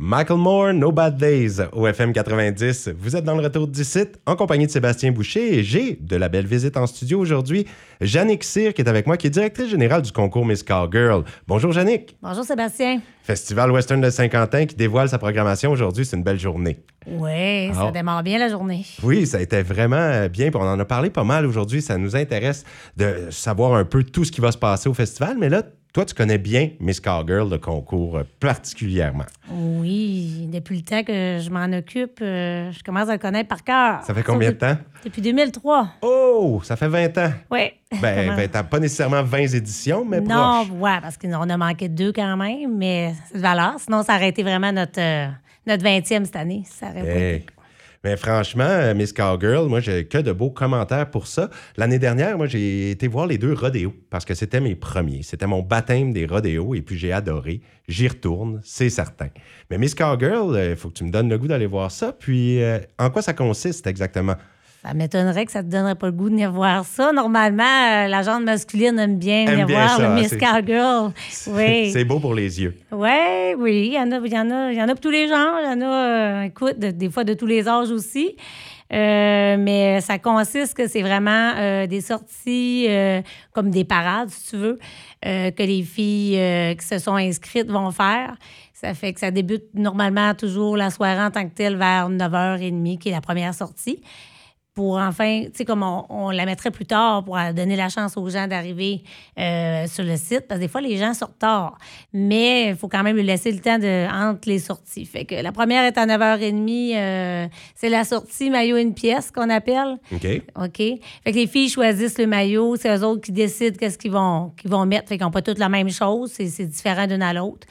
Michael Moore, No Bad Days au FM 90. Vous êtes dans le retour du site en compagnie de Sébastien Boucher et j'ai de la belle visite en studio aujourd'hui. Jannick Cyr qui est avec moi, qui est directrice générale du concours Miss Cowgirl. Bonjour Jannick. Bonjour Sébastien. Festival Western de Saint-Quentin qui dévoile sa programmation aujourd'hui. C'est une belle journée. Oui, ça démarre bien la journée. Oui, ça a été vraiment bien. On en a parlé pas mal aujourd'hui. Ça nous intéresse de savoir un peu tout ce qui va se passer au festival. Mais là, toi, tu connais bien Miss Cowgirl, le concours euh, particulièrement. Oui, depuis le temps que je m'en occupe, euh, je commence à le connaître par cœur. Ça fait combien de temps? Depuis 2003. Oh, ça fait 20 ans. Oui. Ben, Comment- 20 ans. Pas nécessairement 20 éditions, mais non, proche. ouais, parce qu'on a manqué de deux quand même, mais valeur. Sinon, ça aurait été vraiment notre, euh, notre 20e cette année. Ça aurait pas Hey. été- Mais franchement, euh, Miss Cowgirl, moi, j'ai que de beaux commentaires pour ça. L'année dernière, moi, j'ai été voir les deux rodéos parce que c'était mes premiers. C'était mon baptême des rodéos et puis j'ai adoré. J'y retourne, c'est certain. Mais Miss Cowgirl, il faut que tu me donnes le goût d'aller voir ça. Puis, euh, en quoi ça consiste exactement? Ça m'étonnerait que ça te donnerait pas le goût de venir voir ça. Normalement, euh, la gente masculine aime bien Aime venir bien voir ça, le hein, Miss Cowgirl. Oui. C'est beau pour les yeux. Oui, oui. Il y en a, il y en a, il y en a pour tous les genres. Il y en a, euh, écoute, de- des fois de tous les âges aussi. Euh, mais ça consiste que c'est vraiment euh, des sorties euh, comme des parades, si tu veux, que les filles qui se sont inscrites vont faire. Ça fait que ça débute normalement toujours la soirée en tant que telle vers 9h30, qui est la première sortie pour enfin, tu sais, comme on, on la mettrait plus tard pour euh, donner la chance aux gens d'arriver euh, sur le site, parce que des fois, les gens sortent tard. Mais il faut quand même lui laisser le temps de, entre les sorties. Fait que la première est à 9h30, euh, c'est la sortie maillot une pièce qu'on appelle. OK? OK? Fait que les filles choisissent le maillot, c'est eux autres qui décident qu'est-ce qu'ils vont, qu'ils vont mettre. Fait qu'ils n'ont pas toutes la même chose, c'est, c'est différent d'une à l'autre.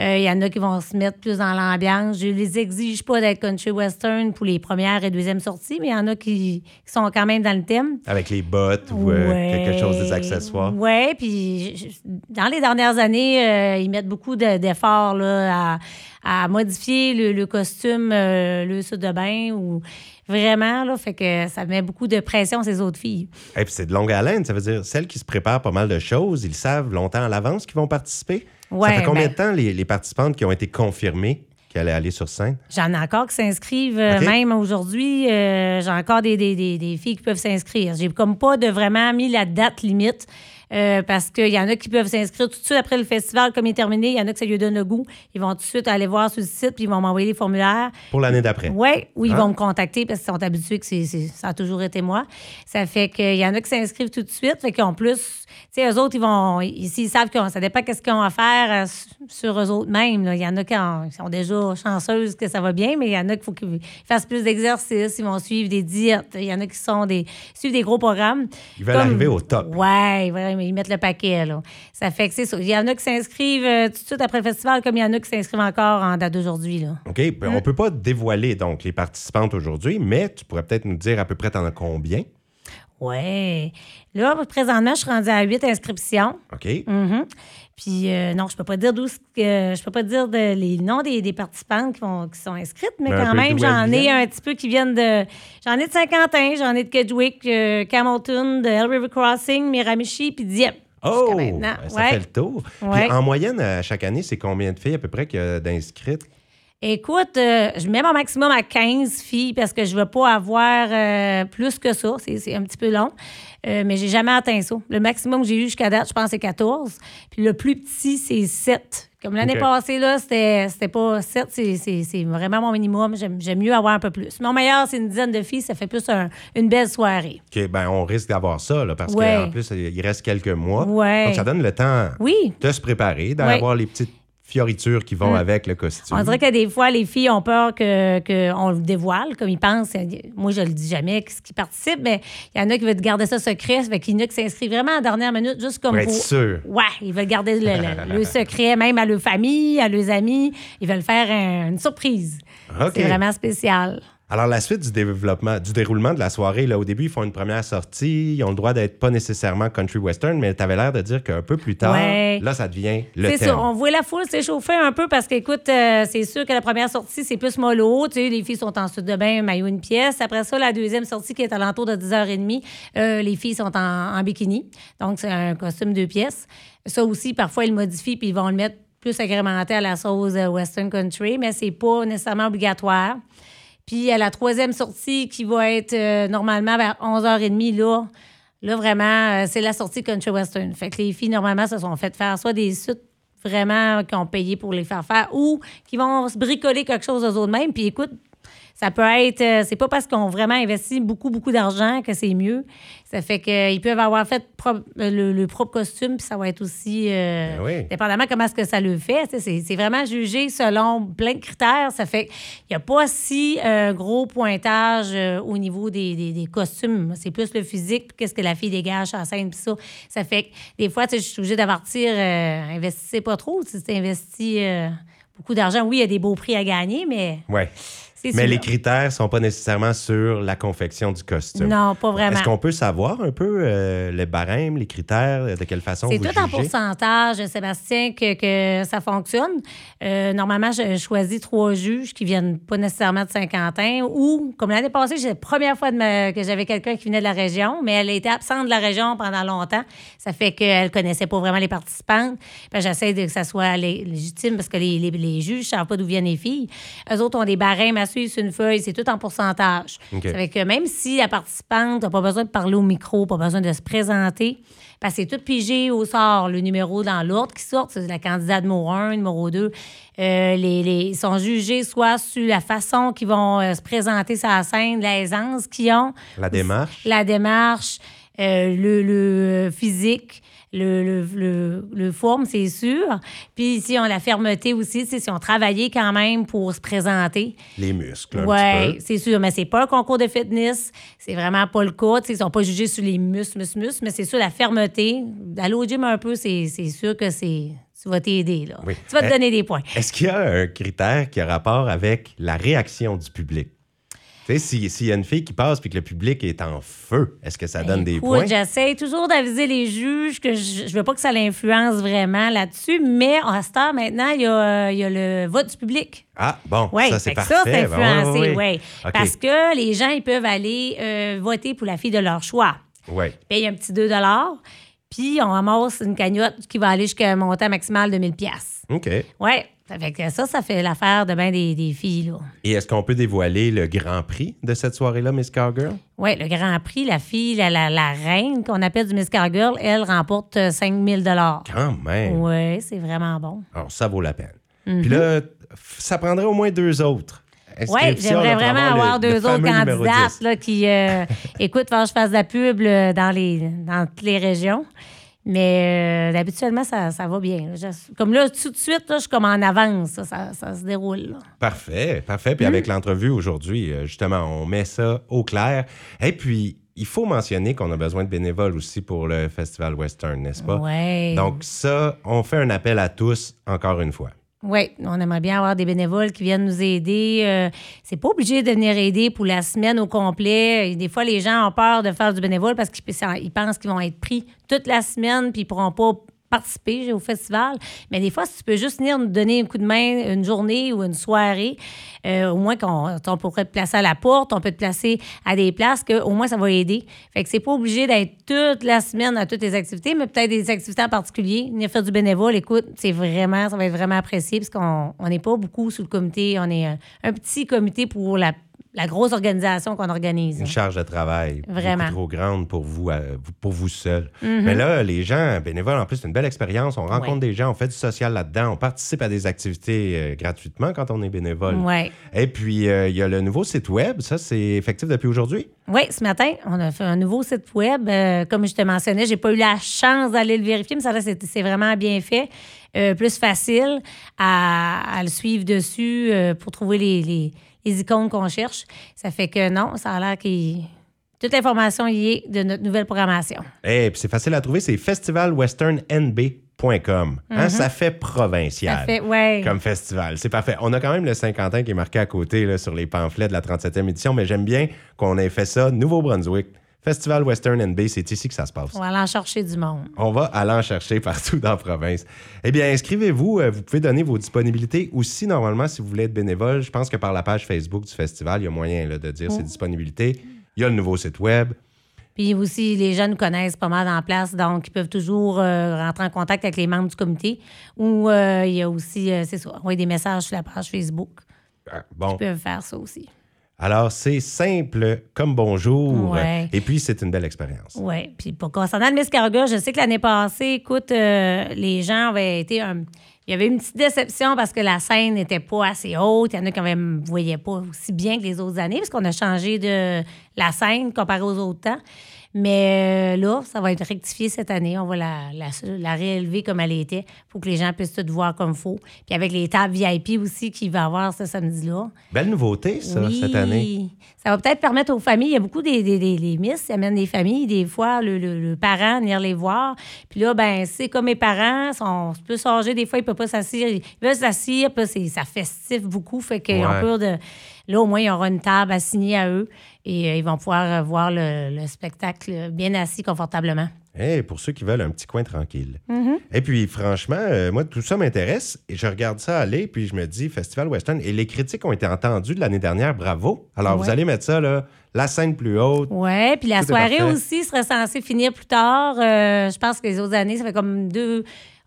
Euh, Il y en a qui vont se mettre plus dans l'ambiance. Je les exige pas d'être country western pour les premières et deuxièmes sorties, mais il y en a qui, qui sont quand même dans le thème. Avec les bottes ou euh, quelque chose des accessoires. Oui, puis je- dans les dernières années, euh, ils mettent beaucoup de- d'efforts à, à modifier le, le costume, le saut de bain ou vraiment, là, fait que ça met beaucoup de pression sur ces autres filles. Et puis c'est de longue haleine, ça veut dire celles qui se préparent pas mal de choses, ils savent longtemps à l'avance qu'ils vont participer. ça fait combien ben- de temps les, les participantes qui ont été confirmées qui allaient aller sur scène? J'en ai encore qui s'inscrivent, euh, même aujourd'hui. euh, J'ai encore des, des- des- des filles qui peuvent s'inscrire. J'ai comme pas de vraiment mis la date limite. Euh, parce qu'il y en a qui peuvent s'inscrire tout de suite après le festival, comme il est terminé. Il y en a que ça lui donne le goût. Ils vont tout de suite aller voir sur le site, puis ils vont m'envoyer les formulaires. Pour l'année d'après. Oui, ou ils Ah. vont me contacter parce qu'ils sont habitués que c'est, ça a toujours été moi. Ça fait qu'il y en a qui s'inscrivent tout de suite. Fait ont plus. Tu sais, eux autres, ils vont. Ici, ils savent que ça dépend qu'est-ce qu'ils ont à faire euh, sur eux autres mêmes. là. Il y en a qui, en- qui sont déjà chanceuses que ça va bien, mais il y en a qu'il faut qu'ils fassent plus d'exercices. Ils vont suivre des diètes. Il y en a qui sont des. suivent des gros programmes. Ils veulent arriver au top. Ouais, ils mettent le paquet, là. Ça fait que c'est ça. Il y en a qui s'inscrivent euh, tout de suite après le festival, comme il y en a qui s'inscrivent encore en date d'aujourd'hui, là. OK? Ben, On peut pas dévoiler donc les participantes aujourd'hui, mais tu pourrais peut-être nous dire à peu près t'en as combien? Ouais. Là, présentement, je suis rendue à huit inscriptions. OK? Mhm. Puis, euh, non, je peux pas dire d'où. que- Je peux pas dire de- les noms des, des participantes qui, vont- qui sont inscrites, mais un quand même, j'en ai viennent. un petit peu qui viennent de. J'en ai de Saint-Quentin, j'en ai de Kedgewick, euh, Camelton, de Hell River Crossing, Miramichi, puis Dieppe. Oh! Ben, Ça Ouais. fait le tour. Ouais. Puis en moyenne, à chaque année, c'est combien de filles à peu près qu'il y a d'inscrites? Écoute, euh, je mets mon maximum à 15 filles parce que je veux pas avoir euh, plus que ça. C'est, un petit peu long. Euh, mais j'ai jamais atteint ça. Le maximum que j'ai eu jusqu'à date, je pense, c'est 14. Puis le plus petit, c'est 7. Comme l'année passée, là, c'était, pas 7, c'est, vraiment mon minimum. J'aime, mieux avoir un peu plus. Mon meilleur, c'est une dizaine de filles. Ça fait plus un- une belle soirée. OK, ben on risque d'avoir ça, là, parce Ouais. qu'en plus, il reste quelques mois. Ouais. Donc ça donne le temps Oui. de se préparer, Ouais. d'avoir les petites fioritures qui vont Mm. avec le costume. On dirait que des fois, les filles ont peur que, que le dévoile, comme ils pensent. Moi, je le dis jamais, ce qui participe, mais il y en a qui veulent garder ça secret. Fait qu'il y en a qui s'inscrivent vraiment à la dernière minute, juste comme Pour être sûr. Ouais, ils veulent garder le, le- le secret, même à leur famille, à leurs amis. Ils veulent faire un- une surprise. C'est vraiment spécial. Alors, la suite du développement, du déroulement de la soirée, là, au début, ils font une première sortie. Ils ont le droit d'être pas nécessairement country western, mais tu avais l'air de dire qu'un peu plus tard, Ouais. là, ça devient le C'est ça, on voit la foule s'échauffer un peu parce qu'écoute, euh, c'est sûr que la première sortie, c'est plus mollo. Tu sais, les filles sont en sud de bain, maillot une pièce. Après ça, la deuxième sortie qui est à l'entour de 10h30, euh, les filles sont en, en bikini. Donc, c'est un costume deux pièces. Ça aussi, parfois, ils le modifient puis ils vont le mettre plus agrémenté à la sauce euh, Western Country, mais c'est pas nécessairement obligatoire. Puis à la troisième sortie qui va être euh, normalement vers 11h30, là, là vraiment, euh, c'est la sortie Country Western. Fait que les filles, normalement, se sont fait faire soit des suites vraiment qui ont payé pour les faire faire ou qui vont se bricoler quelque chose aux autres mêmes. Puis écoute, ça peut être, euh, c'est pas parce qu'on vraiment investi beaucoup, beaucoup d'argent que c'est mieux. Ça fait qu'ils peuvent avoir fait pro- le, le propre costume, puis ça va être aussi, euh, Ben oui. dépendamment comment est-ce que ça le fait. C'est vraiment jugé selon plein de critères. Ça fait qu'il n'y a pas si un gros pointage euh, au niveau des, des- des costumes. C'est plus le physique, puis qu'est-ce que la fille dégage la scène, puis ça. Ça fait que des fois, je suis obligée d'avertir, euh, investissez pas trop. Si tu investis euh, beaucoup d'argent, oui, il y a des beaux prix à gagner, mais Ouais. C'est Mais sûr. les critères sont pas nécessairement sur la confection du costume. Non, pas vraiment. Est-ce qu'on peut savoir un peu euh, les barèmes, les critères, de quelle façon C'est vous tout en pourcentage, Sébastien, que, que ça fonctionne. Euh, normalement, je choisis trois juges qui viennent pas nécessairement de Saint-Quentin ou, comme l'année passée, c'est la première fois de ma- que j'avais quelqu'un qui venait de la région, mais elle été absente de la région pendant longtemps. Ça fait qu'elle connaissait pas vraiment les participantes. Puis J'essaie de que ça soit lé- légitime parce que les, les- les juges ne savent pas d'où viennent les filles. Eux autres ont des barèmes à suivre sur une feuille. C'est tout en pourcentage. Ça fait que même si la participante n'a pas besoin de parler au micro, pas besoin de se présenter, parce que c'est tout pigé au sort, le numéro dans l'ordre qui sort, c'est la candidate numéro 1, numéro 2. les, les- ils sont jugés soit sur la façon qu'ils vont euh, se présenter sur la scène, l'aisance qu'ils ont, La démarche? la démarche, euh, le, le physique, le, le, le- le forme, c'est sûr. Puis ici, on a la fermeté aussi, sais, si on travaillé quand même pour se présenter. Les muscles, Oui, c'est sûr, mais c'est pas un concours de fitness. C'est vraiment pas le cas. Ils sont pas jugés sur les muscles, muscles, muscles, mais c'est sur la fermeté. Aller au gym un peu, c'est c'est sûr que c'est. Tu vas t'aider, là. Oui. Tu vas te Eh, donner des points. Est-ce qu'il y a un critère qui a rapport avec la réaction du public? Tu sais, si- s'il y a une fille qui passe puis que le public est en feu, est-ce que ça donne des Écoute, points? J'essaie toujours d'aviser les juges que je, je veux pas que ça l'influence vraiment là-dessus, mais à cette heure, maintenant, il y a, il y a le vote du public. Ah, bon, Oui, ça, c'est parfait. ça, c'est Ben, ouais, influencé, ouais, oui. ouais. Parce que les gens, ils peuvent aller euh, voter pour la fille de leur choix. Ouais. Ils payent un petit 2 puis on ramasse une cagnotte qui va aller jusqu'à un montant maximal de 1000 pièces. OK. Oui, ça fait que ça, ça fait l'affaire de bien des, des filles, là. Et est-ce qu'on peut dévoiler le grand prix de cette soirée-là, Miss Cowgirl? Oui, le Grand Prix, la fille, la, la, la reine qu'on appelle du Miss Cargirl, elle remporte euh, 5000 Quand même. Oui, c'est vraiment bon. Alors, ça vaut la peine. Puis là, ça prendrait au moins deux autres. Oui, j'aimerais vraiment avoir le deux autres candidates 10. là, qui, euh, écoute, faut que je fasse de la pub là, dans, les, dans toutes les régions. Mais euh, habituellement, ça, ça va bien. Je- comme là, tout de suite, là, je suis comme en avance. Ça, ça, ça se déroule. là. Parfait, parfait. Mm. Puis avec l'entrevue aujourd'hui, euh, justement, on met ça au clair. Et puis, il faut mentionner qu'on a besoin de bénévoles aussi pour le Festival Western, n'est-ce pas? Ouais. Donc ça, on fait un appel à tous, encore une fois. Oui, on aimerait bien avoir des bénévoles qui viennent nous aider. Euh, c'est pas obligé de venir aider pour la semaine au complet. Et des fois, les gens ont peur de faire du bénévole parce qu'ils ils pensent qu'ils vont être pris toute la semaine puis ils pourront pas participer au festival. Mais des fois, si tu peux juste venir nous donner un coup de main une journée ou une soirée, euh, au moins qu'on on pourrait te placer à la porte, on peut te placer à des places que au moins ça va aider. Fait que c'est pas obligé d'être toute la semaine à toutes les activités, mais peut-être des activités en particulier. Venir faire du bénévole, écoute, c'est vraiment, ça va être vraiment apprécié parce qu'on on n'est pas beaucoup sous le comité. On est un petit comité pour la, la grosse organisation qu'on organise. Une charge de travail Vraiment. trop grande pour vous, pour vous seul. Mm-hmm. Mais là, les gens bénévoles, en plus, c'est une belle expérience. On rencontre Ouais. des gens, on fait du social là-dedans, on participe à des activités euh, gratuitement quand on est bénévole. Ouais. Et puis, euh, il y a le nouveau site web. Ça, c'est effectif depuis aujourd'hui? Oui, ce matin, on a fait un nouveau site web. Euh, comme je te mentionnais, j'ai pas eu la chance d'aller le vérifier, mais ça, c'est c'est vraiment bien fait. Plus facile à, à le suivre dessus pour trouver les, les- les icônes qu'on cherche. Ça fait que non, ça a l'air que toute l'information y est de notre nouvelle programmation. Et puis c'est facile à trouver, c'est festivalwesternNB.com. Hein, Ça fait provincial. Ça fait, ouais. Comme festival. C'est parfait. On a quand même le Saint-Quentin qui est marqué à côté là, sur les pamphlets de la 37e édition, mais j'aime bien qu'on ait fait ça. Nouveau-Brunswick, Festival Western NB, c'est ici que ça se passe. On va aller en chercher du monde. On va aller en chercher partout dans la province. Eh bien, inscrivez-vous. Euh, Vous pouvez donner vos disponibilités aussi, normalement, si vous voulez être bénévole. Je pense que par la page Facebook du festival, il y a moyen là, de dire ses disponibilités. Il y a le nouveau site web. Puis aussi, les jeunes connaissent pas mal en place, donc ils peuvent toujours euh, rentrer en contact avec les membres du comité. Ou euh, il y a aussi, euh, c'est ça, envoyer des messages sur la page Facebook. Ah, Bon, Ils peuvent faire ça aussi. Alors c'est simple comme bonjour. Ouais. Et puis, c'est une belle expérience. Oui. Puis pour concernant le Miss Cargo, je sais que l'année passée, écoute, euh, les gens avaient été un. Il y avait une petite déception parce que la scène n'était pas assez haute. Il y en a qui ne voyaient pas aussi bien que les autres années parce qu'on a changé de la scène comparé aux autres temps. Mais euh, là, ça va être rectifié cette année. On va la, la, la réélever comme elle était pour que les gens puissent tout voir comme il faut. Puis avec les tables VIP aussi qu'il va y avoir ce samedi-là. Belle nouveauté, ça, Oui. cette année. Ça va peut-être permettre aux familles. Il y a beaucoup des, des, des, des miss qui amènent des familles, des fois, le, le, le parent venir les voir. Puis là, ben c'est comme mes parents sont plus âgés. Des fois, ils ne peuvent pas s'asseoir. Ils veulent s'asseoir, puis ça festif beaucoup. Fait qu'ils Ouais. ont peur de. Là, au moins, il y aura une table assignée à eux et euh, ils vont pouvoir euh, voir le, le spectacle bien assis confortablement. Hey, pour ceux qui veulent un petit coin tranquille. Mm-hmm. Et puis, franchement, euh, moi, tout ça m'intéresse. Et je regarde ça aller, puis je me dis, Festival Western. Et les critiques ont été entendues de l'année dernière. Bravo. Alors, vous allez mettre ça, là, la scène plus haute. Oui, puis la soirée aussi serait censée finir plus tard. Euh, je pense que les autres années, ça fait comme deux.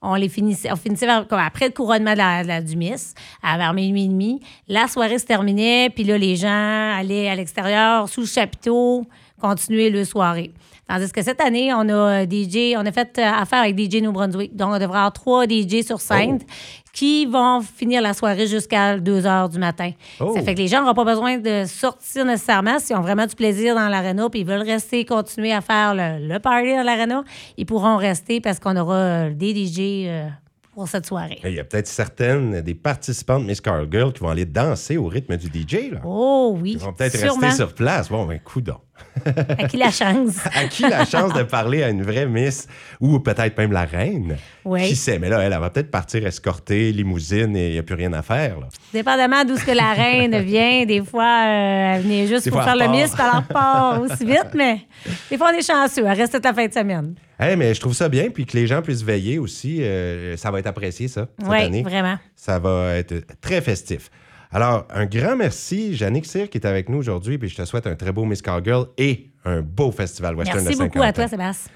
On les finissait, on comme après le couronnement de la, du Miss, à vers minuit et demi. La soirée se terminait, puis là, les gens allaient à l'extérieur, sous le chapiteau, continuer le soirée. Tandis que cette année, on a euh, DJ, on a fait euh, affaire avec DJ New Brunswick. Donc, on devrait avoir trois DJ sur scène qui vont finir la soirée jusqu'à 2 heures du matin. Oh. Ça fait que les gens n'auront pas besoin de sortir nécessairement s'ils ont vraiment du plaisir dans l'aréna puis ils veulent rester, continuer à faire le, le party dans l'aréna. Ils pourront rester parce qu'on aura euh, des DJ euh, pour cette soirée. Il y a peut-être certaines des participantes Miss Girl qui vont aller danser au rythme du DJ. Là. Oh oui, Ils vont peut-être rester sur place. Bon, ben, coudon. À qui la chance? À qui la chance de parler à une vraie Miss ou peut-être même la reine? Oui. Qui sait? Mais là, elle, elle va peut-être partir escorter, limousine et il n'y a plus rien à faire. Là. Dépendamment d'où ce que la reine vient, des fois, euh, elle venait juste Des pour fois, faire le miss, puis elle repart aussi vite, mais des fois, on est chanceux. Elle reste toute la fin de semaine. Hey, mais je trouve ça bien, puis que les gens puissent veiller aussi. euh, ça va être apprécié, ça, cette Oui, année. vraiment. Ça va être très festif. Alors, un grand merci, Jannick Cyr, qui est avec nous aujourd'hui, puis je te souhaite un très beau Miss Cowgirl et un beau festival western Merci de beaucoup à 50 toi. Sébastien.